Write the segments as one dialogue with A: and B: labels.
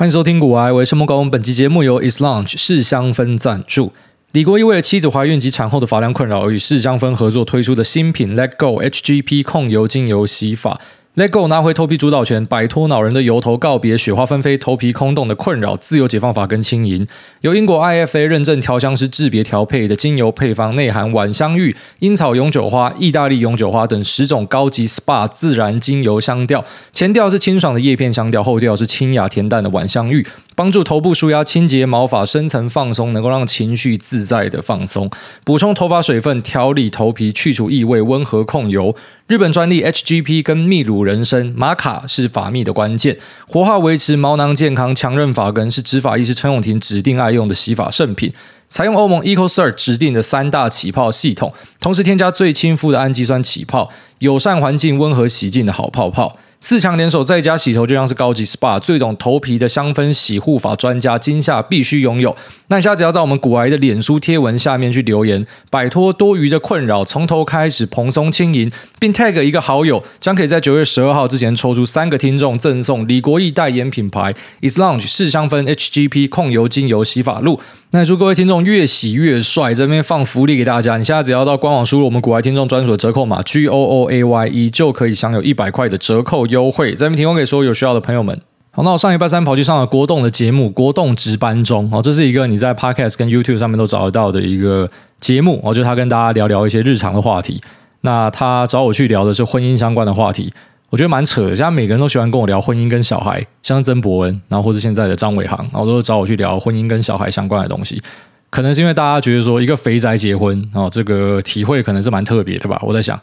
A: 欢迎收听古癌，我是孟工。本期节目由 Is Launch 试香氛赞助。李国毅为了妻子怀孕及产后的发量困扰，而与试香氛合作推出的新品 Let Go HGP 控油精油洗发。Let Go 拿回头皮主导权，摆脱恼人的油头，告别雪花纷飞、头皮空洞的困扰，自由解放法跟轻盈。由英国 IFA 认证调香师制别调配的精油配方，内含晚香玉、樱草永久花、意大利永久花等十种高级 SPA 自然精油香调。前调是清爽的叶片香调，后调是清雅恬淡的晚香玉，帮助头部舒压、清洁毛发、深层放松，能够让情绪自在的放松，补充头发水分，调理头皮，去除异味，温和控油。日本专利 HGP 跟秘鲁人参玛卡是发蜜的关键，活化维持毛囊健康，强韧发根是植发医师陈永廷指定爱用的洗发圣品。采用欧盟 EcoCert 指定的三大起泡系统，同时添加最亲肤的氨基酸起泡，友善环境、温和洗净的好泡泡。四强联手，在家洗头就像是高级 SPA，最懂头皮的香氛洗护法专家，今夏必须拥有。那你现在只要在我们古癌的脸书贴文下面去留言，摆脱多余的困扰，从头开始蓬松轻盈，并 tag 一个好友，将可以在九月十二号之前抽出三个听众赠送李国毅代言品牌 IsLounge 四香氛 HGP 控油精油洗发露。那也祝各位听众越洗越帅，在这边放福利给大家，你现在只要到官网输入我们股癌听众专属的折扣码 G O O A Y E，就可以享有一百块的折扣优惠，在这边提供给所有有需要的朋友们。好，那我上礼拜三跑去上了国栋的节目《国栋值班中》哦，这是一个你在 Podcast 跟 YouTube 上面都找得到的一个节目哦，就他跟大家聊聊一些日常的话题。那他找我去聊的是婚姻相关的话题。我觉得蛮扯的，现在每个人都喜欢跟我聊婚姻跟小孩，像曾博恩，然后或者现在的张伟航，然后都找我去聊婚姻跟小孩相关的东西。可能是因为大家觉得说一个肥宅结婚，哦，这个体会可能是蛮特别的吧。我在想，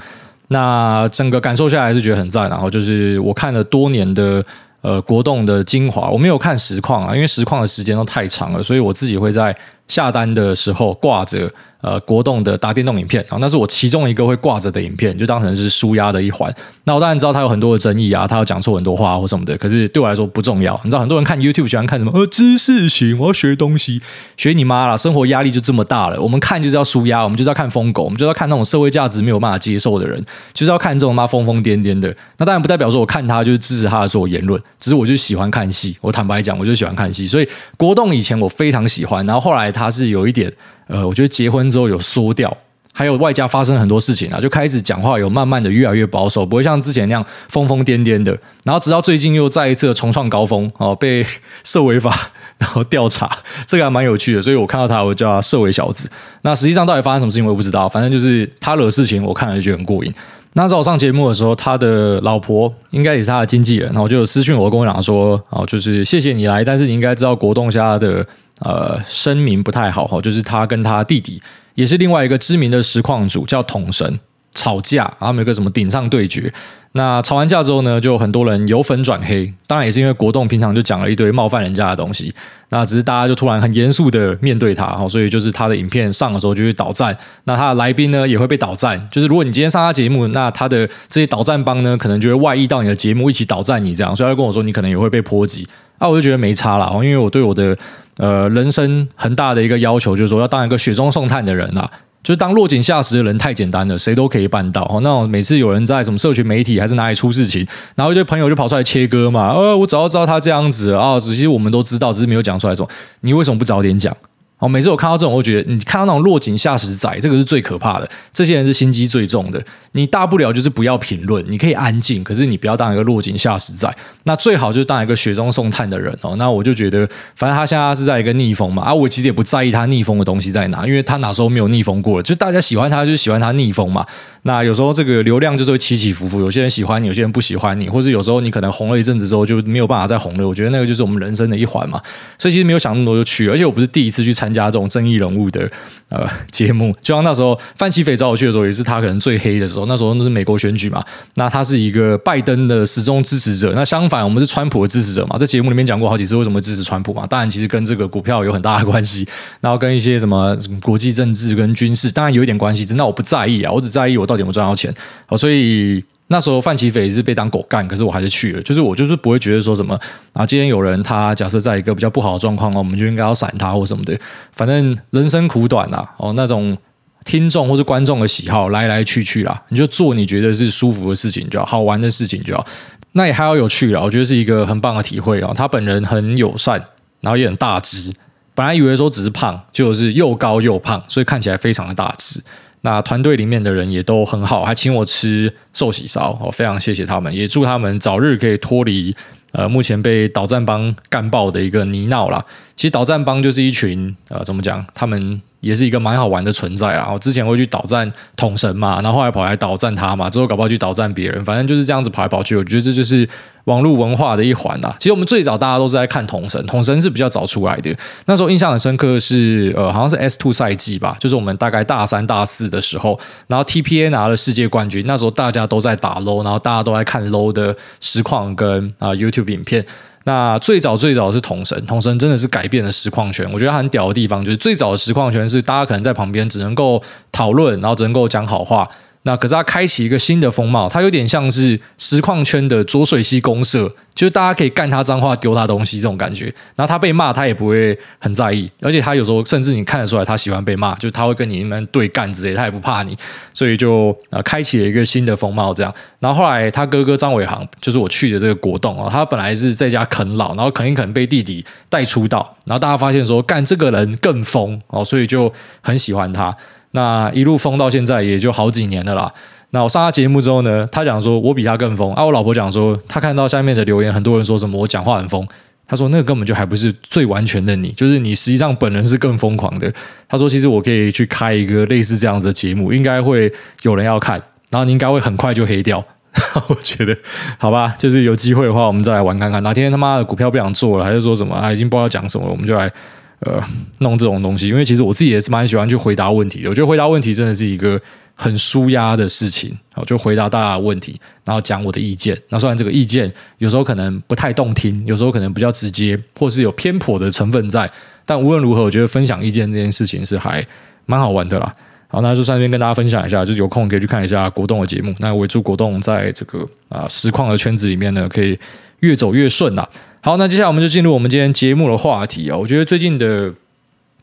A: 那整个感受下来是觉得很赞。然后就是我看了多年的呃国栋的精华，我没有看实况啊，因为实况的时间都太长了，所以我自己会在下单的时候挂着。呃，国栋的打电动影片啊，那是我其中一个会挂着的影片，就当成是舒压的一环。那我当然知道他有很多的争议啊，他有讲错很多话或什么的，可是对我来说不重要。你知道很多人看 YouTube 喜欢看什么？呃，知识型，我要学东西，学你妈啦！生活压力就这么大了，我们看就是要舒压，我们就是要看疯狗，我们就是要看那种社会价值没有办法接受的人，就是要看这种妈疯疯癫癫的。那当然不代表说我看他就是支持他的所有言论，只是我就喜欢看戏。我坦白讲，我就喜欢看戏，所以国栋以前我非常喜欢，然后后来他是有一点。呃，我觉得结婚之后有缩掉，还有外加发生很多事情啊，就开始讲话有慢慢的越来越保守，不会像之前那样疯疯癫癫的。然后直到最近又再一次重创高峰哦，被社维法 然后调查，这个还蛮有趣的。所以我看到他，我叫他社维小子。那实际上到底发生什么事情我也不知道，反正就是他惹事情，我看了就觉得很过瘾。那在我上节目的时候，他的老婆应该也是他的经纪人，然后就有私讯我跟我讲说，哦，就是谢谢你来，但是你应该知道国栋下的。呃，声名不太好哈，就是他跟他弟弟，也是另外一个知名的实况主，叫统神吵架，然后有个什么顶上对决。那吵完架之后呢，就很多人由粉转黑，当然也是因为国栋平常就讲了一堆冒犯人家的东西。那只是大家就突然很严肃的面对他，所以就是他的影片上的时候就会倒赞，那他的来宾呢也会被倒赞。就是如果你今天上他节目，那他的这些倒赞帮呢，可能就会外溢到你的节目一起倒赞你这样。所以他跟我说，你可能也会被波及。啊，我就觉得没差啦，因为我对我的。呃，人生很大的一个要求就是说，要当一个雪中送炭的人啊，就是当落井下石的人太简单了，谁都可以办到。哦，那种每次有人在什么社群媒体还是哪里出事情，然后一堆朋友就跑出来切割嘛，呃，我早就知道他这样子啊，只是我们都知道，只是没有讲出来。说你为什么不早点讲？哦，每次我看到这种，我觉得你看到那种落井下石仔，这个是最可怕的。这些人是心机最重的。你大不了就是不要评论，你可以安静，可是你不要当一个落井下石仔。那最好就是当一个雪中送炭的人哦。那我就觉得，反正他现在是在一个逆风嘛。啊，我其实也不在意他逆风的东西在哪，因为他哪时候没有逆风过了？就大家喜欢他，就喜欢他逆风嘛。那有时候这个流量就是会起起伏伏，有些人喜欢你，有些人不喜欢你，或者有时候你可能红了一阵子之后就没有办法再红了。我觉得那个就是我们人生的一环嘛。所以其实没有想那么多就去，而且我不是第一次去参参加这种争议人物的呃节目，就像那时候范琪斐找我去的时候，也是他可能最黑的时候。那时候那是美国选举嘛，那他是一个拜登的始终支持者。那相反，我们是川普的支持者嘛。在节目里面讲过好几次为什么支持川普嘛。当然，其实跟这个股票有很大的关系，然后跟一些什么国际政治跟军事，当然有一点关系。那我不在意啊，我只在意我到底有没有赚到钱。好，所以。那时候范琪斐是被当狗干，可是我还是去了。就是我就是不会觉得说什么啊，今天有人他假设在一个比较不好的状况哦，我们就应该要闪他或什么的。反正人生苦短呐，哦，那种听众或是观众的喜好来来去去啦，你就做你觉得是舒服的事情就好，好玩的事情就好。那也还要有趣了，我觉得是一个很棒的体会啊。他本人很友善，然后也很大只。本来以为说只是胖，就是又高又胖，所以看起来非常的大只。那团队里面的人也都很好，还请我吃寿喜烧，我非常谢谢他们，也祝他们早日可以脱离呃目前被导战帮干爆的一个泥淖啦。其实导战帮就是一群呃怎么讲，他们。也是一个蛮好玩的存在啦。我之前会去倒战统神嘛，然后后来跑来倒战他嘛，之后搞不好去倒战别人，反正就是这样子跑来跑去。我觉得这就是网络文化的一环啦。其实我们最早大家都是在看统神，统神是比较早出来的。那时候印象很深刻是，呃，好像是 S Two 赛季吧，就是我们大概大三、大四的时候，然后 TPA 拿了世界冠军，那时候大家都在打 Low，然后大家都在看 Low 的实况跟啊、YouTube 影片。那最早最早是同神，同神真的是改变了实况圈。我觉得很屌的地方就是最早的实况圈是大家可能在旁边只能够讨论，然后只能够讲好话。那可是他开启一个新的风貌，他有点像是实况圈的浊水溪公社，就是大家可以干他脏话、丢他东西这种感觉。然后他被骂，他也不会很在意，而且他有时候甚至你看得出来他喜欢被骂，就是他会跟你们对干之类，他也不怕你，所以就呃开启了一个新的风貌这样。然后后来他哥哥张伟航，就是我去的这个国栋啊，他本来是在家啃老，然后啃一啃被弟弟带出道，然后大家发现说干这个人更疯哦，所以就很喜欢他。那一路疯到现在也就好几年了啦。那我上他节目之后呢，他讲说我比他更疯啊。我老婆讲说，他看到下面的留言，很多人说什么我讲话很疯。他说那个根本就还不是最完全的你，就是你实际上本人是更疯狂的。他说其实我可以去开一个类似这样子的节目，应该会有人要看，然后你应该会很快就黑掉。我觉得好吧，就是有机会的话，我们再来玩看看。哪天他妈的股票不想做了，还是说什么啊，已经不知道讲什么，我们就来。呃，弄这种东西，因为其实我自己也是蛮喜欢去回答问题的。我觉得回答问题真的是一个很舒压的事情。好就回答大家的问题，然后讲我的意见。那虽然这个意见有时候可能不太动听，有时候可能比较直接，或是有偏颇的成分在，但无论如何，我觉得分享意见这件事情是还蛮好玩的啦。好，那就顺便跟大家分享一下，就有空可以去看一下国栋的节目。那我也祝国栋在这个啊实况的圈子里面呢，可以越走越顺啦。好，那接下来我们就进入我们今天节目的话题啊。我觉得最近的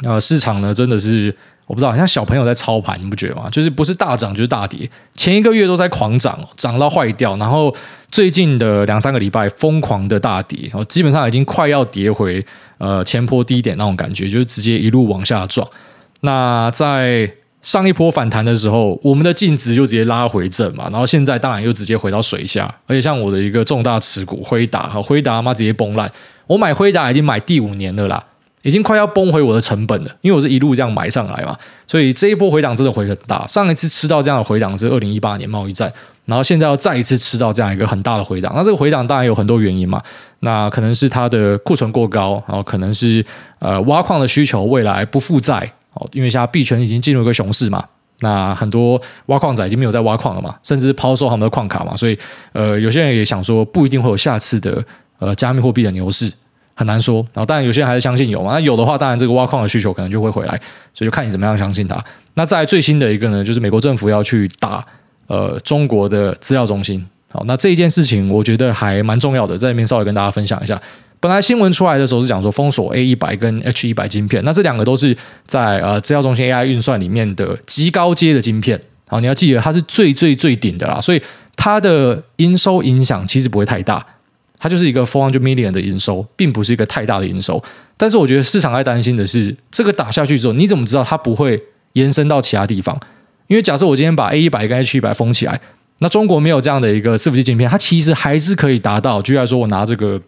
A: 呃市场呢，真的是我不知道，好像小朋友在操盘，你不觉得吗？就是不是大涨就是大跌，前一个月都在狂涨，涨到坏掉，然后最近的两三个礼拜疯狂的大跌，哦，基本上已经快要跌回呃前波低点那种感觉，就是直接一路往下撞。那在上一波反弹的时候，我们的净值就直接拉回正嘛，然后现在当然又直接回到水下，而且像我的一个重大持股辉达，哈，辉达妈直接崩烂，我买辉达已经买第五年了啦，已经快要崩回我的成本了，因为我是一路这样买上来嘛，所以这一波回档真的回很大。上一次吃到这样的回档是二零一八年贸易战，然后现在要再一次吃到这样一个很大的回档，那这个回档当然有很多原因嘛，那可能是它的库存过高，然后可能是呃挖矿的需求未来不负债。哦，因为现在币圈已经进入一个熊市嘛，那很多挖矿仔已经没有在挖矿了嘛，甚至抛售他们的矿卡嘛，所以呃，有些人也想说，不一定会有下次的呃加密货币的牛市，很难说。然后当然有些人还是相信有嘛，那有的话，当然这个挖矿的需求可能就会回来，所以就看你怎么样相信它。那在最新的一个呢，就是美国政府要去打呃中国的资料中心。好，那这一件事情我觉得还蛮重要的，在这边稍微跟大家分享一下。本来新闻出来的时候是讲说封锁 A 一百跟 H 一百晶片，那这两个都是在呃资料中心 AI 运算里面的极高阶的晶片。好，你要记得它是最最最顶的啦，所以它的营收影响其实不会太大，它就是一个 four hundred million 的营收，并不是一个太大的营收。但是我觉得市场在担心的是，这个打下去之后，你怎么知道它不会延伸到其他地方？因为假设我今天把 A 一百跟 H 一百封起来，那中国没有这样的一个伺服器晶片，它其实还是可以达到。举例来说，我拿这个。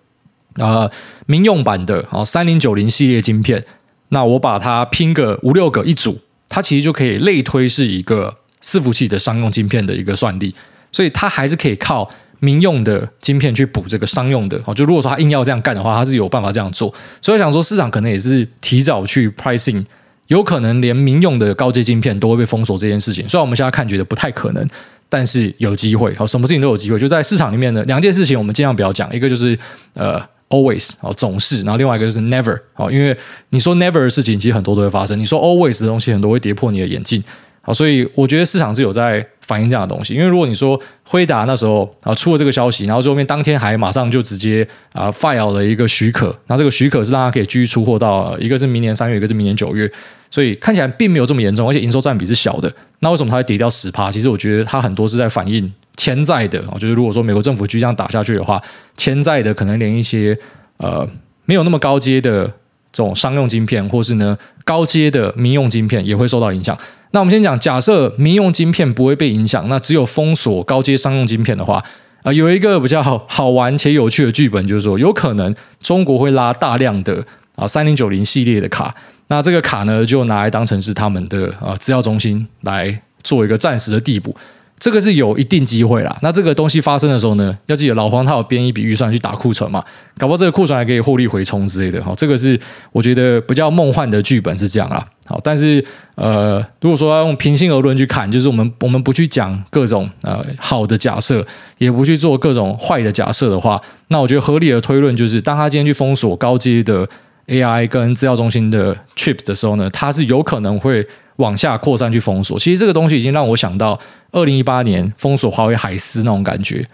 A: 呃，民用版的啊，三零九零系列晶片，那我把它拼个五六个一组，它其实就可以类推是一个伺服器的商用晶片的一个算力，所以它还是可以靠民用的晶片去补这个商用的。哦，就如果说它硬要这样干的话，它是有办法这样做。所以想说市场可能也是提早去 pricing，有可能连民用的高阶晶片都会被封锁这件事情。虽然我们现在看觉得不太可能，但是有机会。好，什么事情都有机会。就在市场里面呢，两件事情我们尽量不要讲，一个就是呃。Always 哦，总是，然后另外一个就是 never 哦，因为你说 never 的事情，其实很多都会发生；你说 always 的东西，很多会跌破你的眼镜。好，所以我觉得市场是有在反映这样的东西。因为如果你说辉达那时候啊出了这个消息，然后最后面当天还马上就直接啊 file 了一个许可，那这个许可是让它可以继续出货到一个是明年三月，一个是明年九月，所以看起来并没有这么严重，而且营收占比是小的。那为什么它会跌掉十趴？其实我觉得它很多是在反映。潜在的哦，就是如果说美国政府继续这样打下去的话，潜在的可能连一些呃没有那么高阶的这种商用晶片，或是呢高阶的民用晶片也会受到影响。那我们先讲，假设民用晶片不会被影响，那只有封锁高阶商用晶片的话，啊、呃，有一个比较好玩且有趣的剧本，就是说有可能中国会拉大量的啊三零九零系列的卡。那这个卡呢，就拿来当成是他们的啊资料中心来做一个暂时的递补，这个是有一定机会啦。那这个东西发生的时候呢，要记得老黄他有编一笔预算去打库存嘛，搞不好这个库存还可以获利回冲之类的。好，这个是我觉得比较梦幻的剧本是这样啦。好，但是呃，如果说要用平心而论去看，就是我们我们不去讲各种呃好的假设，也不去做各种坏的假设的话，那我觉得合理的推论就是，当他今天去封锁高阶的。AI 跟资料中心的 chips 的时候呢，他是有可能会往下扩散去封锁。其实这个东西已经让我想到二零一八年封锁华为海思那种感觉。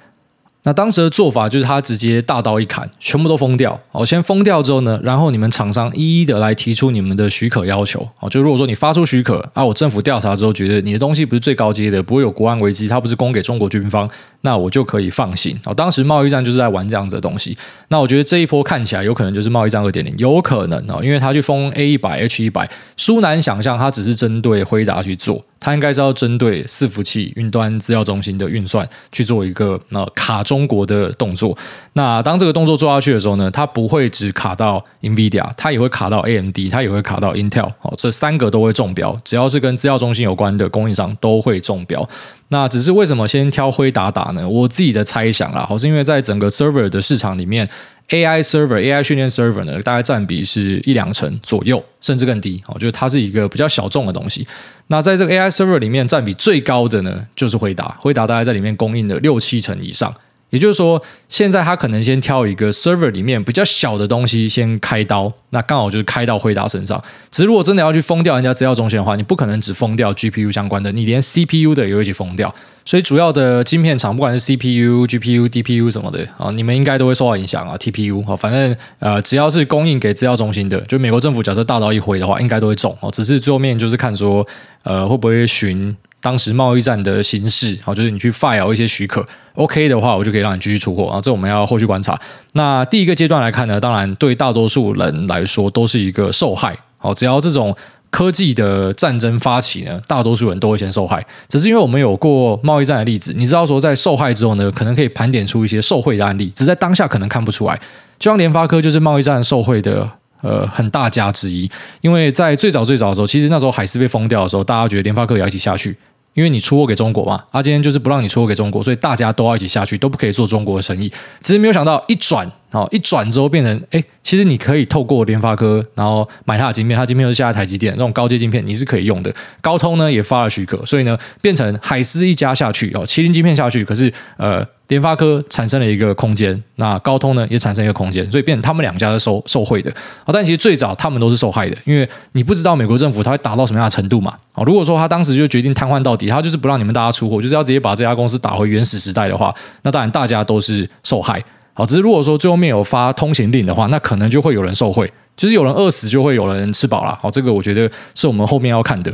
A: 那当时的做法就是他直接大刀一砍，全部都封掉。好，先封掉之后呢，然后你们厂商一一的来提出你们的许可要求。好，就如果说你发出许可啊，我政府调查之后觉得你的东西不是最高阶的，不会有国安危机，它不是供给中国军方，那我就可以放行。好，当时贸易战就是在玩这样子的东西。那我觉得这一波看起来有可能就是贸易战二点零，有可能哦，因为他去封 A 一百 H 一百，殊难想象他只是针对辉达去做。它应该是要针对伺服器、云端资料中心的运算去做一个那卡中国的动作。那当这个动作做下去的时候呢，它不会只卡到 NVIDIA，它也会卡到 AMD，它也会卡到 Intel。哦，这三个都会中标，只要是跟资料中心有关的供应商都会中标。那只是为什么先挑辉达打呢？我自己的猜想啦，好，是因为在整个 server 的市场里面。AI server、AI 训练 server 呢，大概占比是一两成左右，甚至更低。哦，就是它是一个比较小众的东西。那在这个 AI server 里面，占比最高的呢，就是辉达。辉达大概在里面供应了六七成以上。也就是说，现在他可能先挑一个 server 里面比较小的东西先开刀，那刚好就是开到辉达身上。只是如果真的要去封掉人家资料中心的话，你不可能只封掉 GPU 相关的，你连 CPU 的也会一起封掉。所以主要的晶片厂，不管是 CPU、GPU、DPU 什么的啊，你们应该都会受到影响啊。TPU 啊，反正呃，只要是供应给资料中心的，就美国政府假设大刀一挥的话，应该都会中哦。只是最后面就是看说，呃，会不会循。当时贸易战的形式，好，就是你去 file 一些许可，OK 的话，我就可以让你继续出货啊。这我们要后续观察。那第一个阶段来看呢，当然对大多数人来说都是一个受害。好，只要这种科技的战争发起呢，大多数人都会先受害。只是因为我们有过贸易战的例子，你知道说在受害之后呢，可能可以盘点出一些受惠的案例，只在当下可能看不出来。就像联发科就是贸易战受惠的呃很大家之一，因为在最早最早的时候，其实那时候海思被封掉的时候，大家觉得联发科也要一起下去。因为你出货给中国嘛，他，今天就是不让你出货给中国，所以大家都要一起下去，都不可以做中国的生意。只是没有想到一转，哦，一转之后变成，哎，其实你可以透过联发科，然后买它的晶片，它晶片又是下台积电，那种高阶晶片你是可以用的。高通呢也发了许可，所以呢变成海思一家下去，哦，麒麟晶片下去，可是呃。联发科产生了一个空间，那高通呢也产生一个空间，所以变成他们两家是受受贿的。但其实最早他们都是受害的，因为你不知道美国政府他会打到什么样的程度嘛。如果说他当时就决定瘫痪到底，他就是不让你们大家出货，就是要直接把这家公司打回原始时代的话，那当然大家都是受害。好，只是如果说最后面有发通行令的话，那可能就会有人受贿，就是有人饿死就会有人吃饱了。好，这个我觉得是我们后面要看的。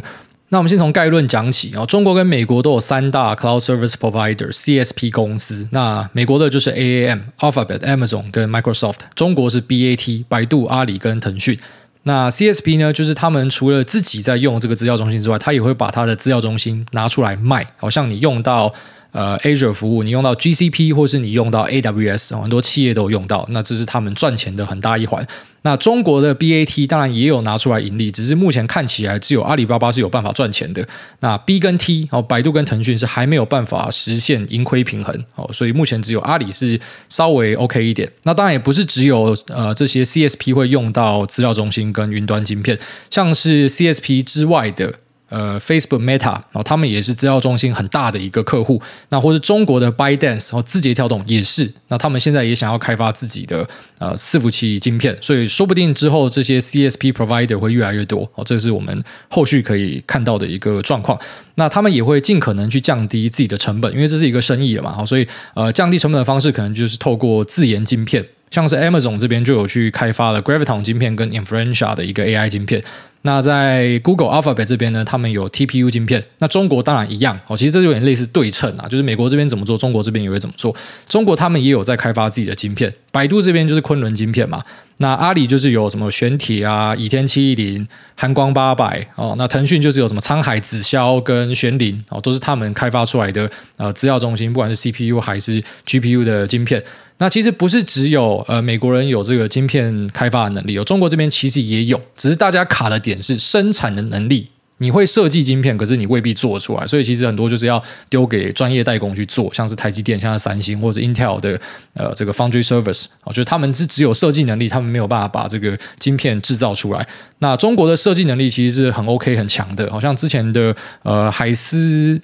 A: 那我们先从概论讲起啊，中国跟美国都有三大 Cloud Service Provider CSP 公司。那美国的就是 AAM、Alphabet、Amazon 跟 Microsoft，中国是 BAT、百度、阿里跟腾讯。那 CSP 呢，就是他们除了自己在用这个资料中心之外，他也会把他的资料中心拿出来卖，好像你用到。呃，Azure 服务你用到 GCP 或是你用到 AWS，很多企业都用到，那这是他们赚钱的很大一环。那中国的 BAT 当然也有拿出来盈利，只是目前看起来只有阿里巴巴是有办法赚钱的。那 B 跟 T 哦，百度跟腾讯是还没有办法实现盈亏平衡哦，所以目前只有阿里是稍微 OK 一点。那当然也不是只有呃这些 CSP 会用到资料中心跟云端晶片，像是 CSP 之外的。呃，Facebook Meta，然后他们也是资料中心很大的一个客户。那或者中国的 ByteDance 和字节跳动也是。那他们现在也想要开发自己的呃伺服器晶片，所以说不定之后这些 CSP provider 会越来越多。哦，这是我们后续可以看到的一个状况。那他们也会尽可能去降低自己的成本，因为这是一个生意了嘛。好，所以呃，降低成本的方式可能就是透过自研晶片。像是 Amazon 这边就有去开发了 Graviton 晶片跟 Inferentia 的一个 AI 晶片。那在 Google Alphabet 这边呢，他们有 TPU 晶片。那中国当然一样哦，其实这有点类似对称啊，就是美国这边怎么做，中国这边也会怎么做。中国他们也有在开发自己的晶片，百度这边就是昆仑晶片嘛。那阿里就是有什么玄铁啊、倚天七一零、寒光八百哦。那腾讯就是有什么沧海紫霄跟玄灵哦，都是他们开发出来的呃资料中心，不管是 CPU 还是 GPU 的晶片。那其实不是只有呃美国人有这个晶片开发的能力，有中国这边其实也有，只是大家卡的点是生产的能力。你会设计晶片，可是你未必做出来，所以其实很多就是要丢给专业代工去做，像是台积电、像三星或者 Intel 的呃这个 Foundry Service 啊，就他们是只有设计能力，他们没有办法把这个晶片制造出来。那中国的设计能力其实是很 OK 很强的，好像之前的呃海思。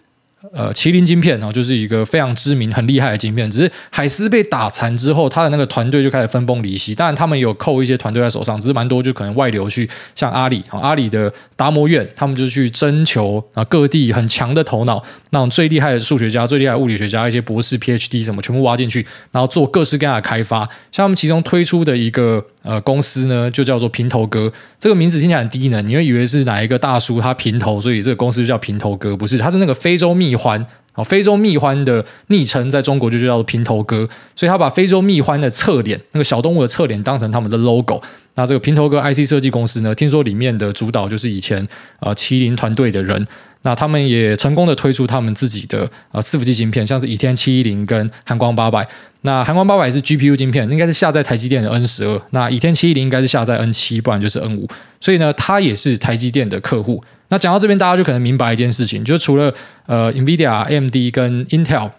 A: 呃，麒麟晶片哦，就是一个非常知名、很厉害的晶片。只是海思被打残之后，他的那个团队就开始分崩离析。当然，他们有扣一些团队在手上，只是蛮多就可能外流去，像阿里啊，阿里的达摩院，他们就去征求啊各地很强的头脑，那种最厉害的数学家、最厉害的物理学家、一些博士、PhD 什么，全部挖进去，然后做各式各样的开发。像他们其中推出的一个呃公司呢，就叫做平头哥。这个名字听起来很低能，你会以为是哪一个大叔他平头，所以这个公司就叫平头哥。不是，他是那个非洲蜜獾。哦，非洲蜜獾的昵称在中国就叫做平头哥，所以他把非洲蜜獾的侧脸，那个小动物的侧脸当成他们的 logo。那这个平头哥 IC 设计公司呢，听说里面的主导就是以前呃麒麟团队的人。那他们也成功的推出他们自己的呃伺服器晶片，像是倚天七一零跟寒光八百。那寒光八百是 GPU 晶片，应该是下在台积电的 N 十二。那倚天七一零应该是下在 N 七，不然就是 N 五。所以呢，它也是台积电的客户。那讲到这边，大家就可能明白一件事情，就除了呃 NVIDIA、AMD 跟 Intel，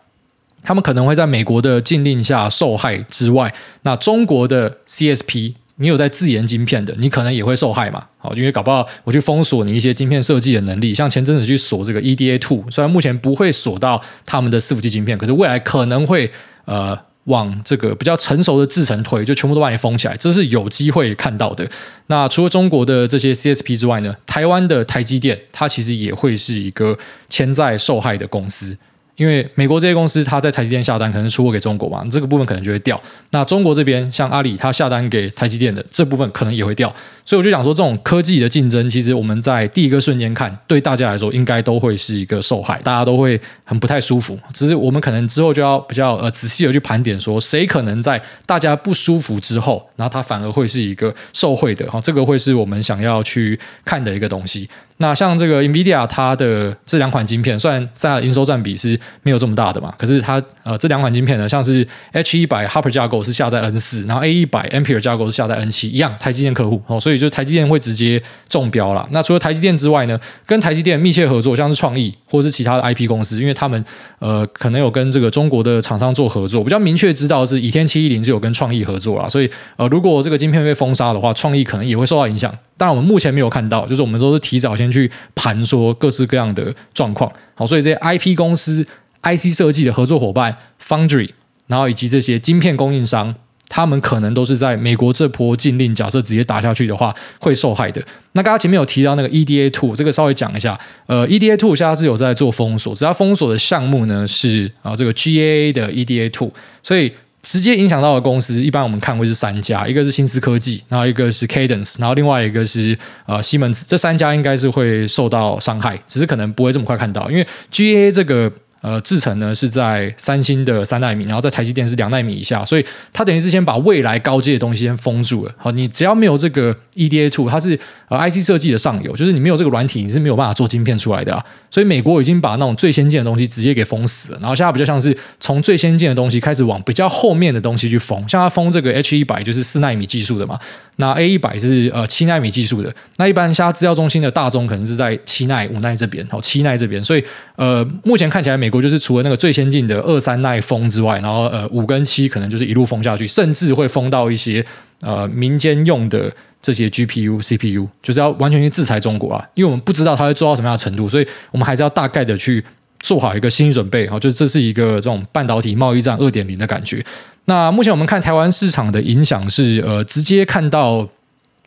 A: 他们可能会在美国的禁令下受害之外，那中国的 CSP。你有在自研晶片的，你可能也会受害嘛？好，因为搞不好我去封锁你一些晶片设计的能力，像前阵子去锁这个 EDA Two，虽然目前不会锁到他们的伺服器晶片，可是未来可能会呃往这个比较成熟的制程推，就全部都把你封起来，这是有机会看到的。那除了中国的这些 CSP 之外呢，台湾的台积电，它其实也会是一个潜在受害的公司。因为美国这些公司，它在台积电下单，可能出货给中国嘛，这个部分可能就会掉。那中国这边，像阿里，它下单给台积电的这部分，可能也会掉。所以我就想说，这种科技的竞争，其实我们在第一个瞬间看，对大家来说，应该都会是一个受害，大家都会很不太舒服。只是我们可能之后就要比较呃仔细的去盘点，说谁可能在大家不舒服之后，然后它反而会是一个受惠的哈，这个会是我们想要去看的一个东西。那像这个 NVIDIA 它的这两款晶片，虽然在营收占比是没有这么大的嘛，可是它呃这两款晶片呢，像是 H 一百 Hopper 架构是下在 N 四，然后 A 一百 Ampere 架构是下在 N 七，一样台积电客户哦，所以就台积电会直接中标了。那除了台积电之外呢，跟台积电密切合作，像是创意或者是其他的 IP 公司，因为他们呃可能有跟这个中国的厂商做合作，比较明确知道是倚天七一零是有跟创意合作啦，所以呃如果这个晶片被封杀的话，创意可能也会受到影响。当然我们目前没有看到，就是我们都是提早先去盘。说各式各样的状况，好，所以这些 IP 公司、IC 设计的合作伙伴、Foundry，然后以及这些晶片供应商，他们可能都是在美国这波禁令假设直接打下去的话，会受害的。那刚刚前面有提到那个 EDA Two，这个稍微讲一下，呃，EDA Two 现在是有在做封锁，只要封锁的项目呢是啊这个 GAA 的 EDA Two，所以。直接影响到的公司，一般我们看会是三家，一个是新思科技，然后一个是 Cadence，然后另外一个是呃西门子，这三家应该是会受到伤害，只是可能不会这么快看到，因为 GA 这个。呃，制程呢是在三星的三纳米，然后在台积电是两纳米以下，所以它等于是先把未来高阶的东西先封住了。好，你只要没有这个 EDA Two，它是呃 IC 设计的上游，就是你没有这个软体，你是没有办法做晶片出来的啊。所以美国已经把那种最先进的东西直接给封死了，然后现在比较像是从最先进的东西开始往比较后面的东西去封，像它封这个 H 一百就是四纳米技术的嘛。那 A 一百是呃七纳米技术的，那一般像资料中心的大宗可能是在七奈、五奈这边，好七奈这边，所以呃目前看起来美国国就是除了那个最先进的二三奈封之外，然后呃五跟七可能就是一路封下去，甚至会封到一些呃民间用的这些 GPU、CPU，就是要完全去制裁中国啊，因为我们不知道它会做到什么样的程度，所以我们还是要大概的去做好一个心理准备，好，就这是一个这种半导体贸易战二点零的感觉。那目前我们看台湾市场的影响是，呃，直接看到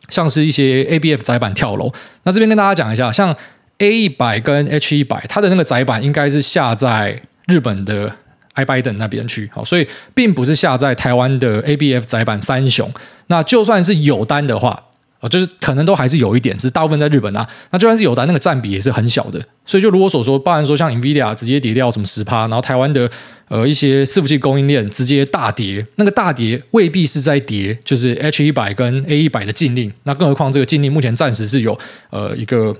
A: 像是一些 ABF 载板跳楼。那这边跟大家讲一下，像 A 一百跟 H 一百，它的那个窄板应该是下在日本的 iBiden 那边去，好，所以并不是下在台湾的 ABF 窄板三雄。那就算是有单的话，哦，就是可能都还是有一点，是大部分在日本啊。那就算是有单，那个占比也是很小的。所以就如我所说，包含说像 NVIDIA 直接跌掉什么十趴，然后台湾的呃一些伺服器供应链直接大跌，那个大跌未必是在跌，就是 H 一百跟 A 一百的禁令。那更何况这个禁令目前暂时是有呃一个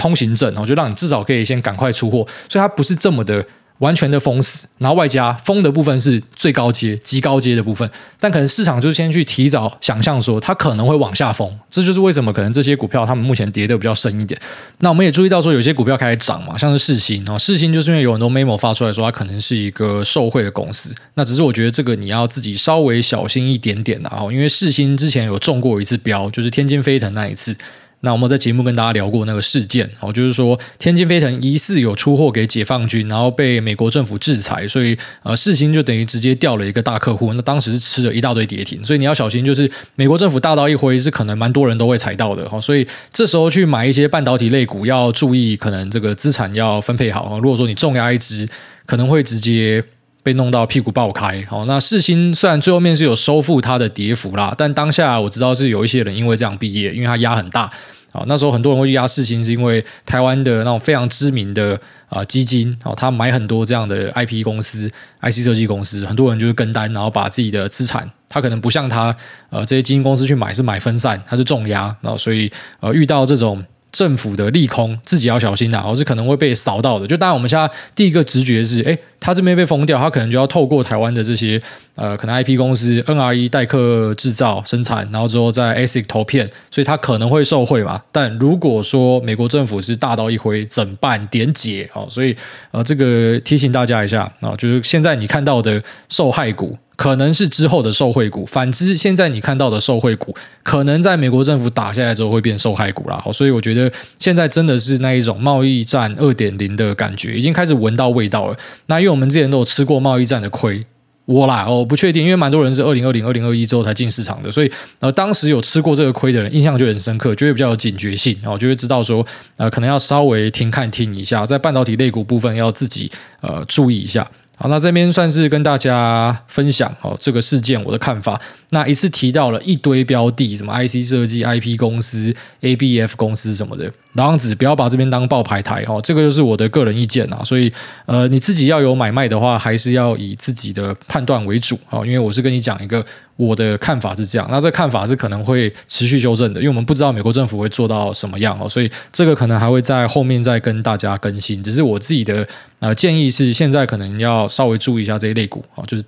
A: 通行证，然后就让你至少可以先赶快出货，所以它不是这么的。完全的封死，然后外加封的部分是最高阶、极高阶的部分，但可能市场就先去提早想象说它可能会往下封，这就是为什么可能这些股票他们目前跌的比较深一点。那我们也注意到说有些股票开始涨嘛，像是世芯啊，世星就是因为有很多 memo 发出来说它可能是一个受惠的公司，那只是我觉得这个你要自己稍微小心一点点的啊，因为世星之前有中过一次标，就是天津飞腾那一次。那我们在节目跟大家聊过那个事件哦，就是说天津飞腾疑似有出货给解放军，然后被美国政府制裁，所以呃，世芯就等于直接掉了一个大客户。那当时是吃了一大堆跌停，所以你要小心，就是美国政府大刀一挥，是可能蛮多人都会踩到的哈。所以这时候去买一些半导体类股，要注意可能这个资产要分配好。如果说你重压一支，可能会直接被弄到屁股爆开。好，那世芯虽然最后面是有收复它的跌幅啦，但当下我知道是有一些人因为这样毕业，因为它压很大。啊，那时候很多人会去压世芯，是因为台湾的那种非常知名的啊基金，哦，他买很多这样的 IP 公司、IC 设计公司，很多人就是跟单，然后把自己的资产，他可能不像他呃这些基金公司去买是买分散，他是重压，然后所以呃遇到这种。政府的利空，自己要小心呐，而是可能会被扫到的。就当然，我们现在第一个直觉是，哎，他这边被封掉，他可能就要透过台湾的这些呃，可能 IP 公司 NRE 代客制造生产，然后之后在 ASIC 投片，所以他可能会受贿嘛。但如果说美国政府是大刀一挥，整办点解哦，所以呃，这个提醒大家一下啊，就是现在你看到的受害股。可能是之后的受惠股，反之，现在你看到的受惠股，可能在美国政府打下来之后会变受害股啦。好，所以我觉得现在真的是那一种贸易战二点零的感觉，已经开始闻到味道了。那因为我们之前都有吃过贸易战的亏，我啦，我不确定，因为蛮多人是二零二零、二零二一之后才进市场的，所以呃，当时有吃过这个亏的人，印象就很深刻，就会比较有警觉性，然后就会知道说，呃，可能要稍微停看听一下，在半导体类股部分要自己呃注意一下。好，那这边算是跟大家分享哦这个事件我的看法。那一次提到了一堆标的，什么 IC 设计、IP 公司、ABF 公司什么的，老样子不要把这边当报牌台哦，这个就是我的个人意见啊。所以呃，你自己要有买卖的话，还是要以自己的判断为主哦。因为我是跟你讲一个我的看法是这样，那这看法是可能会持续修正的，因为我们不知道美国政府会做到什么样哦，所以这个可能还会在后面再跟大家更新。只是我自己的呃建议是，现在可能要稍微注意一下这一类股啊，就是。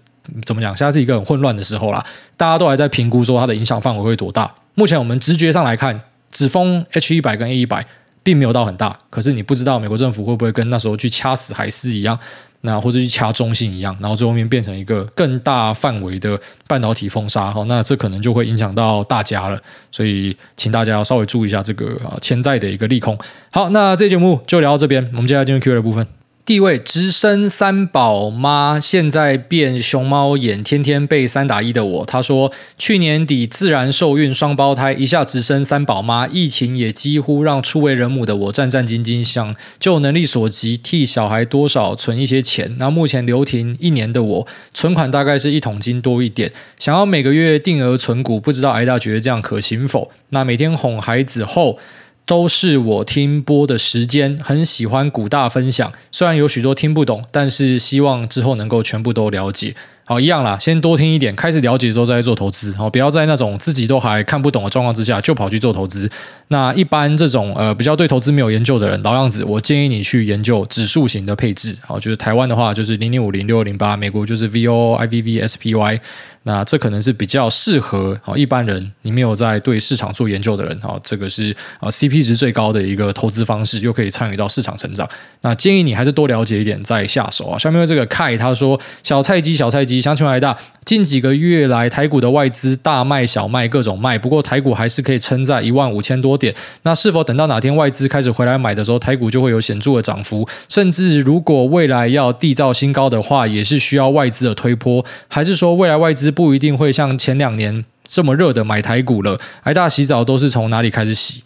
A: 怎么讲？现在是一个很混乱的时候啦，大家都还在评估说它的影响范围会多大。目前我们直觉上来看，只封 H 一百跟 A 一百，并没有到很大。可是你不知道美国政府会不会跟那时候去掐死海思一样，那或者去掐中心一样，然后最后面变成一个更大范围的半导体封杀。好，那这可能就会影响到大家了。所以请大家要稍微注意一下这个啊潜在的一个利空。好，那这节目就聊到这边，我们接下来进入 Q&A 的部分。第一位直升三宝妈，现在变熊猫眼，天天被三打一的我。他说，去年底自然受孕双胞胎，一下直升三宝妈，疫情也几乎让初为人母的我战战兢兢，想就能力所及替小孩多少存一些钱。那目前留停一年的我，存款大概是一桶金多一点，想要每个月定额存股，不知道癌大觉得这样可行否？那每天哄孩子后。都是我听播的时间，很喜欢股大分享，虽然有许多听不懂，但是希望之后能够全部都了解。好，一样啦，先多听一点，开始了解之后再做投资。好，不要在那种自己都还看不懂的状况之下就跑去做投资。那一般这种呃比较对投资没有研究的人，老样子，我建议你去研究指数型的配置。好，就是台湾的话就是零零五零六零八，美国就是 V O IVV SPY。那这可能是比较适合啊一般人，你没有在对市场做研究的人啊，这个是啊 CP 值最高的一个投资方式，又可以参与到市场成长。那建议你还是多了解一点再下手啊。下面这个 Kai 他说：“小菜鸡，小菜鸡，乡亲来大。近几个月来，台股的外资大卖小卖各种卖，不过台股还是可以撑在一万五千多点。那是否等到哪天外资开始回来买的时候，台股就会有显著的涨幅？甚至如果未来要缔造新高的话，也是需要外资的推波？还是说未来外资？”不一定会像前两年这么热的买台股了。挨大洗澡都是从哪里开始洗？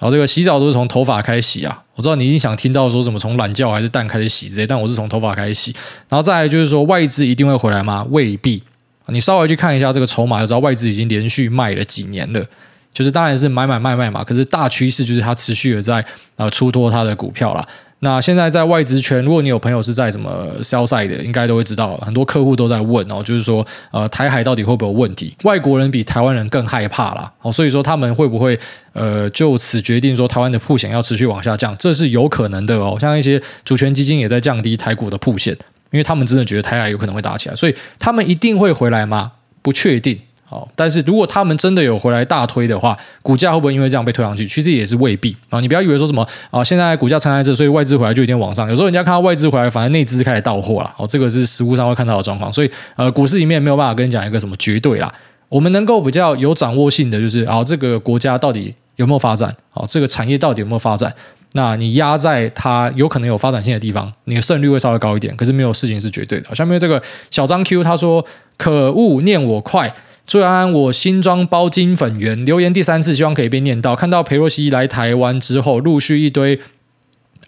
A: 然后这个洗澡都是从头发开始洗啊。我知道你一定想听到说什么从懒觉还是蛋开始洗之类，但我是从头发开始洗。然后再来就是说外资一定会回来吗？未必。你稍微去看一下这个筹码，就知道外资已经连续卖了几年了。就是当然是买买卖卖嘛，可是大趋势就是它持续的在呃出脱它的股票啦。那现在在外资圈，如果你有朋友是在什么 sell side 的，应该都会知道，很多客户都在问哦，就是说呃台海到底会不会有问题？外国人比台湾人更害怕啦，哦，所以说他们会不会呃就此决定说台湾的曝险要持续往下降？这是有可能的哦。像一些主权基金也在降低台股的曝险，因为他们真的觉得台海有可能会打起来，所以他们一定会回来吗？不确定。好，但是如果他们真的有回来大推的话，股价会不会因为这样被推上去？其实也是未必啊！你不要以为说什么啊，现在股价撑在这，所以外资回来就一定往上。有时候人家看到外资回来，反而内资开始倒货了。哦，这个是实务上会看到的状况。所以呃，股市里面没有办法跟你讲一个什么绝对啦。我们能够比较有掌握性的就是啊，这个国家到底有没有发展？啊，这个产业到底有没有发展？那你压在它有可能有发展性的地方，你的胜率会稍微高一点。可是没有事情是绝对的。下面这个小张 Q 他说：“可恶，念我快。”朱安安，我新装包金粉圆留言第三次，希望可以被念到。看到裴洛西来台湾之后，陆续一堆。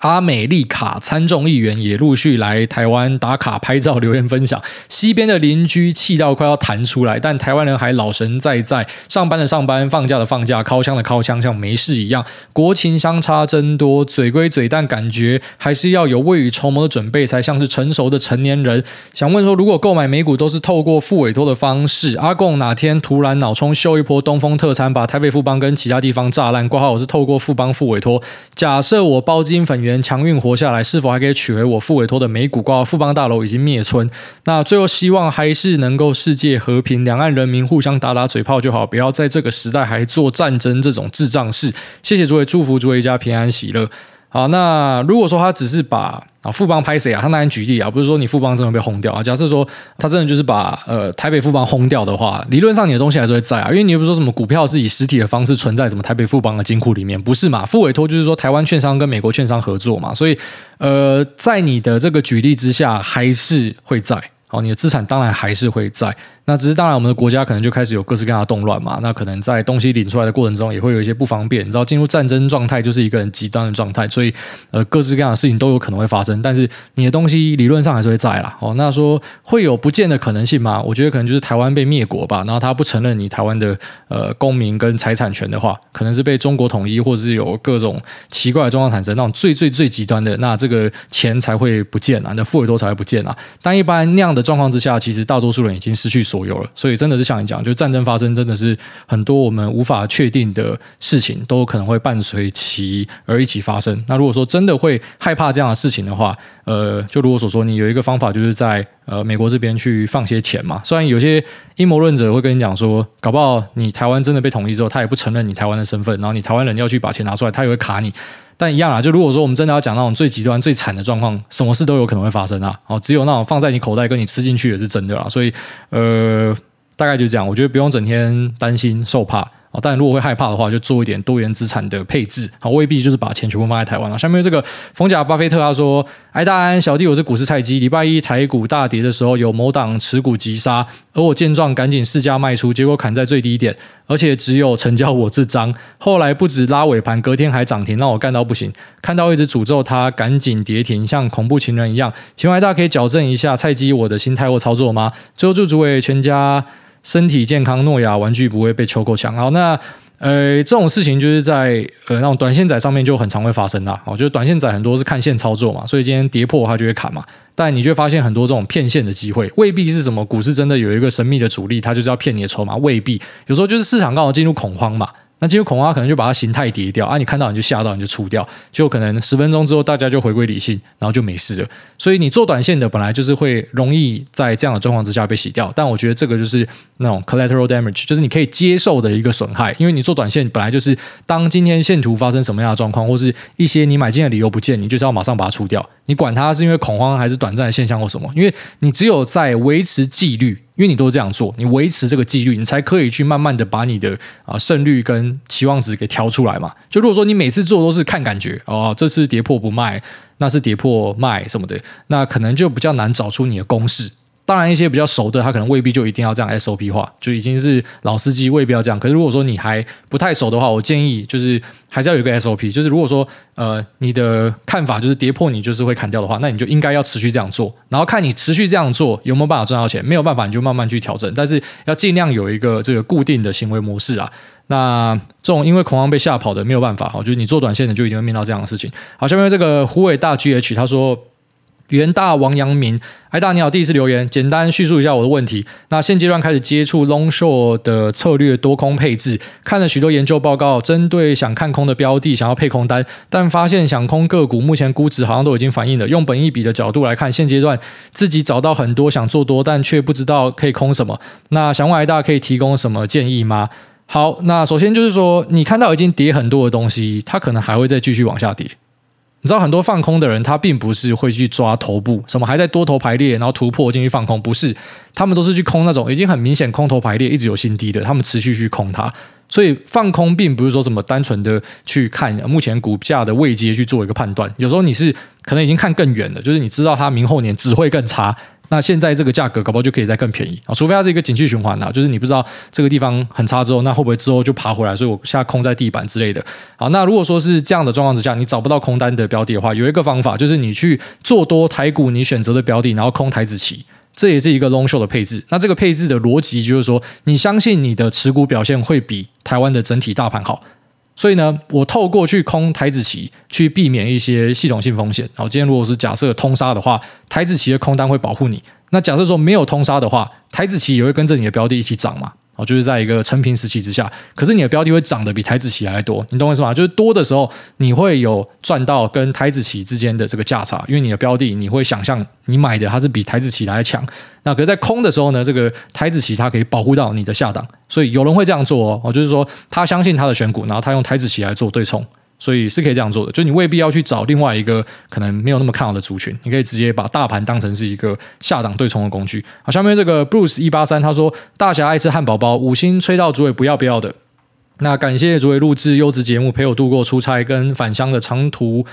A: 阿美利卡参众议员也陆续来台湾打卡拍照留言分享，西边的邻居气到快要弹出来，但台湾人还老神在在，上班的上班，放假的放假，尻枪的尻枪，像没事一样。国情相差真多，嘴归嘴，但感觉还是要有未雨绸缪的准备，才像是成熟的成年人。想问说，如果购买美股都是透过付委托的方式，阿贡哪天突然脑冲秀一波东风特餐，把台北富邦跟其他地方炸烂，挂号我是透过富邦付委托，假设我包金粉圆。强运活下来，是否还可以取回我副委托的美股挂？富邦大楼已经灭村，那最后希望还是能够世界和平，两岸人民互相打打嘴炮就好，不要在这个时代还做战争这种智障事。谢谢诸位，祝福诸位一家平安喜乐。好，那如果说他只是把啊富邦拍谁啊，他那样举例啊，不是说你富邦真的被轰掉啊。假设说他真的就是把呃台北富邦轰掉的话，理论上你的东西还是会在啊，因为你又不是说什么股票是以实体的方式存在什么台北富邦的金库里面，不是嘛？复委托就是说台湾券商跟美国券商合作嘛，所以呃在你的这个举例之下还是会在，好，你的资产当然还是会在。那只是当然，我们的国家可能就开始有各式各样的动乱嘛。那可能在东西领出来的过程中，也会有一些不方便。你知道，进入战争状态就是一个很极端的状态，所以呃，各式各样的事情都有可能会发生。但是你的东西理论上还是会在啦。哦，那说会有不见的可能性吗？我觉得可能就是台湾被灭国吧。然后他不承认你台湾的呃公民跟财产权的话，可能是被中国统一，或者是有各种奇怪的状况产生。那种最最最极端的，那这个钱才会不见啊，那富尔多才会不见啊。但一般那样的状况之下，其实大多数人已经失去左右了，所以真的是像你讲，就战争发生，真的是很多我们无法确定的事情，都可能会伴随其而一起发生。那如果说真的会害怕这样的事情的话，呃，就如我所说，你有一个方法，就是在呃美国这边去放些钱嘛。虽然有些阴谋论者会跟你讲说，搞不好你台湾真的被统一之后，他也不承认你台湾的身份，然后你台湾人要去把钱拿出来，他也会卡你。但一样啊，就如果说我们真的要讲那种最极端、最惨的状况，什么事都有可能会发生啊。哦，只有那种放在你口袋跟你吃进去也是真的啦。所以，呃，大概就这样。我觉得不用整天担心受怕。哦，但如果会害怕的话，就做一点多元资产的配置，好，未必就是把钱全部放在台湾了。下面这个逢甲巴菲特他说：“哎，大安小弟，我是股市菜鸡。礼拜一台股大跌的时候，有某档持股急杀，而我见状赶紧市价卖出，结果砍在最低点，而且只有成交我这张。后来不止拉尾盘，隔天还涨停，让我干到不行。看到一直诅咒他，赶紧跌停，像恐怖情人一样。请问大家可以矫正一下菜鸡我的心态或操作吗？最后祝诸位全家。”身体健康，诺亚玩具不会被秋够抢。好，那呃，这种事情就是在呃那种短线仔上面就很常会发生啦。哦，就是短线仔很多是看线操作嘛，所以今天跌破它就会砍嘛。但你就会发现很多这种骗线的机会，未必是什么股市真的有一个神秘的主力，他就是要骗你的筹码，未必。有时候就是市场刚好进入恐慌嘛。那进入恐慌，可能就把它形态叠掉啊！你看到你就吓到，你就出掉，就可能十分钟之后大家就回归理性，然后就没事了。所以你做短线的本来就是会容易在这样的状况之下被洗掉，但我觉得这个就是那种 collateral damage，就是你可以接受的一个损害，因为你做短线本来就是当今天线图发生什么样的状况，或是一些你买进的理由不见，你就是要马上把它出掉。你管它是因为恐慌还是短暂的现象或什么，因为你只有在维持纪律。因为你都这样做，你维持这个纪律，你才可以去慢慢的把你的啊胜率跟期望值给调出来嘛。就如果说你每次做都是看感觉哦，这次跌破不卖，那是跌破卖什么的，那可能就比较难找出你的公式。当然，一些比较熟的，他可能未必就一定要这样 SOP 化，就已经是老司机，未必要这样。可是如果说你还不太熟的话，我建议就是还是要有一个 SOP。就是如果说呃你的看法就是跌破你就是会砍掉的话，那你就应该要持续这样做，然后看你持续这样做有没有办法赚到钱。没有办法，你就慢慢去调整，但是要尽量有一个这个固定的行为模式啊。那这种因为恐慌被吓跑的没有办法，我觉得你做短线的就一定会面到这样的事情。好，下面这个虎尾大 GH 他说。元大王阳明，艾大你好，第一次留言，简单叙述一下我的问题。那现阶段开始接触 long short 的策略多空配置，看了许多研究报告，针对想看空的标的，想要配空单，但发现想空个股目前估值好像都已经反映了。用本益比的角度来看，现阶段自己找到很多想做多，但却不知道可以空什么。那想问艾大可以提供什么建议吗？好，那首先就是说，你看到已经跌很多的东西，它可能还会再继续往下跌。你知道很多放空的人，他并不是会去抓头部，什么还在多头排列，然后突破进去放空，不是，他们都是去空那种已经很明显空头排列，一直有新低的，他们持续去空它。所以放空并不是说什么单纯的去看目前股价的位阶去做一个判断，有时候你是可能已经看更远了，就是你知道它明后年只会更差。那现在这个价格搞不好就可以再更便宜啊，除非它是一个景气循环啊，就是你不知道这个地方很差之后，那会不会之后就爬回来？所以我现在空在地板之类的。好，那如果说是这样的状况之下，你找不到空单的标的的话，有一个方法就是你去做多台股你选择的标的，然后空台指期，这也是一个 long short 的配置。那这个配置的逻辑就是说，你相信你的持股表现会比台湾的整体大盘好。所以呢，我透过去空台子期，去避免一些系统性风险。好，今天如果是假设通杀的话，台子期的空单会保护你。那假设说没有通杀的话，台子期也会跟着你的标的一起涨嘛？哦，就是在一个成平时期之下，可是你的标的会涨得比台指期还多，你懂我意思吗？就是多的时候，你会有赚到跟台指期之间的这个价差，因为你的标的你会想象你买的它是比台指期来的强。那可是在空的时候呢，这个台指期它可以保护到你的下档，所以有人会这样做哦，就是说他相信他的选股，然后他用台指期来做对冲。所以是可以这样做的，就你未必要去找另外一个可能没有那么看好的族群，你可以直接把大盘当成是一个下档对冲的工具。好，下面这个 Bruce 一八三他说：“大侠爱吃汉堡包，五星吹到主委不要不要的。”那感谢主委录制优质节目，陪我度过出差跟返乡的长途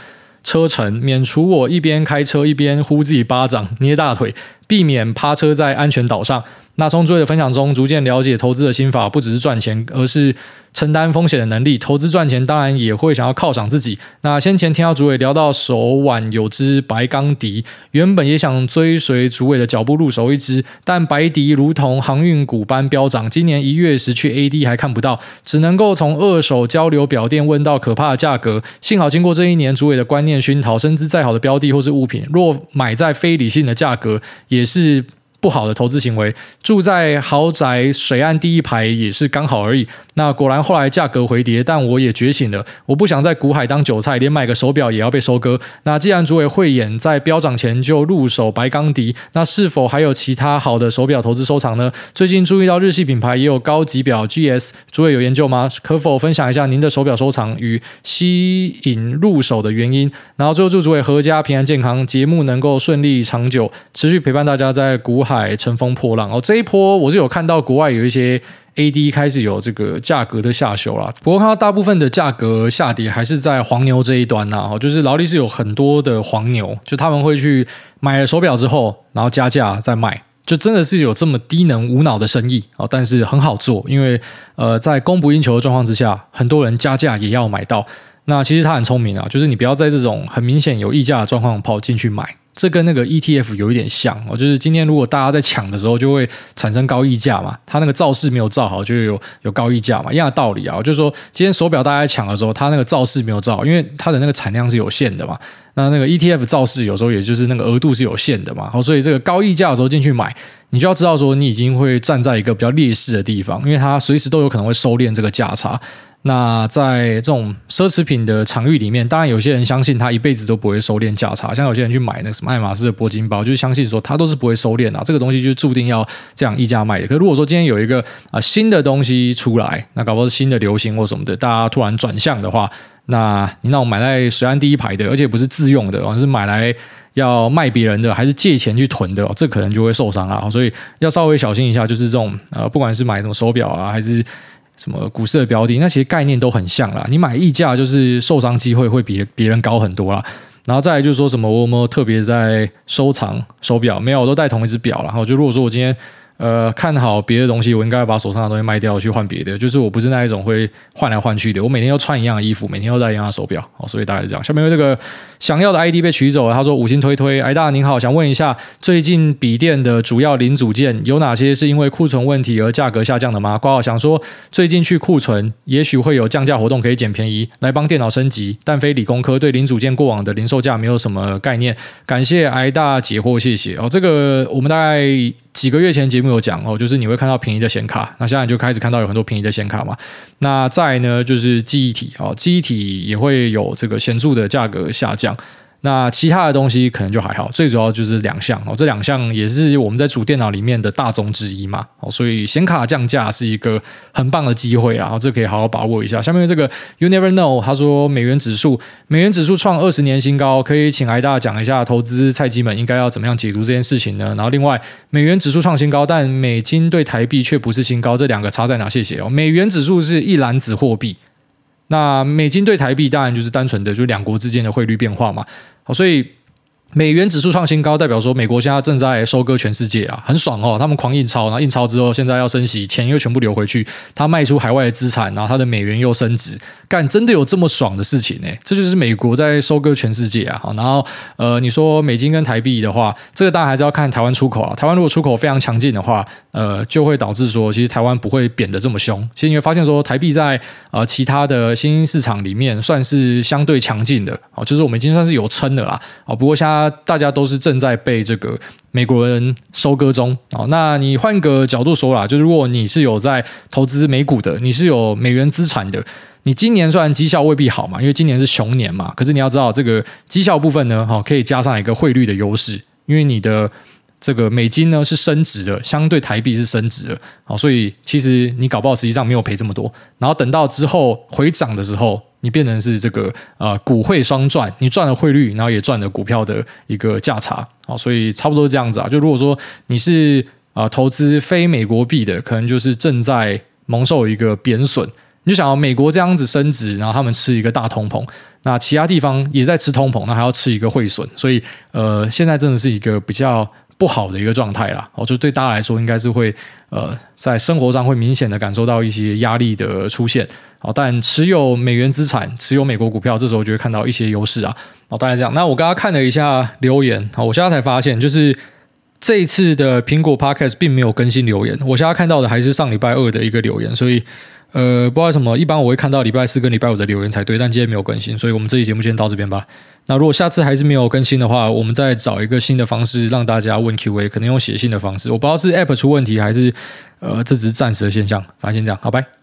A: 车程，免除我一边开车一边呼自己巴掌、捏大腿，避免趴车在安全岛上。那从主委的分享中，逐渐了解投资的心法，不只是赚钱，而是。承担风险的能力，投资赚钱当然也会想要犒赏自己。那先前听到主委聊到手腕有只白钢笛，原本也想追随主委的脚步入手一只，但白笛如同航运股般飙涨，今年一月时去 AD 还看不到，只能够从二手交流表店问到可怕的价格。幸好经过这一年主委的观念熏陶，深知再好的标的或是物品，若买在非理性的价格，也是。不好的投资行为，住在豪宅水岸第一排也是刚好而已。那果然后来价格回跌，但我也觉醒了。我不想在股海当韭菜，连买个手表也要被收割。那既然主委慧眼在飙涨前就入手白钢迪，那是否还有其他好的手表投资收藏呢？最近注意到日系品牌也有高级表 GS，主委有研究吗？可否分享一下您的手表收藏与吸引入手的原因？然后最后祝主委阖家平安健康，节目能够顺利长久，持续陪伴大家在股海海乘风破浪。哦，这一波我是有看到国外有一些。AD 开始有这个价格的下修了，不过看到大部分的价格下跌还是在黄牛这一端呐，就是劳力士有很多的黄牛，就他们会去买了手表之后，然后加价再卖，就真的是有这么低能无脑的生意啊，但是很好做，因为呃在供不应求的状况之下，很多人加价也要买到。那其实他很聪明啊，就是你不要在这种很明显有溢价的状况跑进去买。这跟那个 ETF 有一点像哦，就是今天如果大家在抢的时候，就会产生高溢价嘛。它那个造势没有造好，就有有高溢价嘛，一样的道理啊。就是说，今天手表大家在抢的时候，它那个造势没有造好，因为它的那个产量是有限的嘛。那那个 ETF 造势有时候也就是那个额度是有限的嘛。然后所以这个高溢价的时候进去买，你就要知道说你已经会站在一个比较劣势的地方，因为它随时都有可能会收敛这个价差。那在这种奢侈品的场域里面，当然有些人相信他一辈子都不会收敛价差，像有些人去买那个什么爱马仕的铂金包，就是相信说他都是不会收敛啊，这个东西就注定要这样溢价卖的。可如果说今天有一个啊新的东西出来，那搞不好是新的流行或什么的，大家突然转向的话，那你那种买在水岸第一排的，而且不是自用的，而是买来要卖别人的，还是借钱去囤的，这可能就会受伤啊。所以要稍微小心一下，就是这种呃，不管是买什么手表啊，还是。什么股市的标的，那其实概念都很像啦。你买溢价，就是受伤机会会比别人高很多啦。然后再来就是说什么我有没有特别在收藏手表？没有，我都戴同一只表。然后就如果说我今天。呃，看好别的东西，我应该要把手上的东西卖掉，去换别的。就是我不是那一种会换来换去的，我每天都穿一样的衣服，每天都戴一样的手表。哦，所以大概是这样。下面有这个想要的 ID 被取走了，他说五星推推，哎大您好，想问一下，最近笔电的主要零组件有哪些是因为库存问题而价格下降的吗？挂号想说最近去库存，也许会有降价活动可以捡便宜来帮电脑升级，但非理工科对零组件过往的零售价没有什么概念。感谢哎大解惑，谢谢哦。这个我们大概。几个月前节目有讲哦，就是你会看到便宜的显卡，那现在就开始看到有很多便宜的显卡嘛。那再呢，就是记忆体哦，记忆体也会有这个显著的价格下降。那其他的东西可能就还好，最主要就是两项哦，这两项也是我们在主电脑里面的大宗之一嘛，哦，所以显卡降价是一个很棒的机会啊，然后这可以好好把握一下。下面这个 You Never Know，他说美元指数，美元指数创二十年新高，可以请挨大家讲一下投资菜鸡们应该要怎么样解读这件事情呢？然后另外，美元指数创新高，但美金对台币却不是新高，这两个差在哪？谢谢哦。美元指数是一篮子货币。那美金对台币当然就是单纯的，就两国之间的汇率变化嘛。所以。美元指数创新高，代表说美国现在正在收割全世界啊，很爽哦！他们狂印钞，然后印钞之后，现在要升息，钱又全部流回去，他卖出海外的资产，然后他的美元又升值，干真的有这么爽的事情呢？这就是美国在收割全世界啊！好，然后呃，你说美金跟台币的话，这个当然还是要看台湾出口啊。台湾如果出口非常强劲的话，呃，就会导致说，其实台湾不会贬得这么凶。其实你会发现说，台币在呃其他的新兴市场里面算是相对强劲的，哦，就是我们已经算是有撑的啦。哦，不过现在。大家都是正在被这个美国人收割中啊。那你换个角度说啦，就是如果你是有在投资美股的，你是有美元资产的，你今年虽然绩效未必好嘛，因为今年是熊年嘛，可是你要知道这个绩效部分呢，哈，可以加上一个汇率的优势，因为你的这个美金呢是升值的，相对台币是升值的，好，所以其实你搞不好实际上没有赔这么多。然后等到之后回涨的时候。你变成是这个呃股汇双赚，你赚了汇率，然后也赚了股票的一个价差，好，所以差不多这样子啊。就如果说你是啊、投资非美国币的，可能就是正在蒙受一个贬损。你就想要美国这样子升值，然后他们吃一个大通膨，那其他地方也在吃通膨，那还要吃一个汇损，所以呃现在真的是一个比较。不好的一个状态啦，哦，就对大家来说，应该是会呃，在生活上会明显的感受到一些压力的出现，好，但持有美元资产、持有美国股票，这时候就会看到一些优势啊，哦，大概这样。那我刚刚看了一下留言，好，我现在才发现，就是这一次的苹果 Podcast 并没有更新留言，我现在看到的还是上礼拜二的一个留言，所以。呃，不知道为什么，一般我会看到礼拜四跟礼拜五的留言才对，但今天没有更新，所以我们这期节目先到这边吧。那如果下次还是没有更新的话，我们再找一个新的方式让大家问 Q&A，可能用写信的方式。我不知道是 App 出问题还是呃，这只是暂时的现象。反正先这样，好，拜。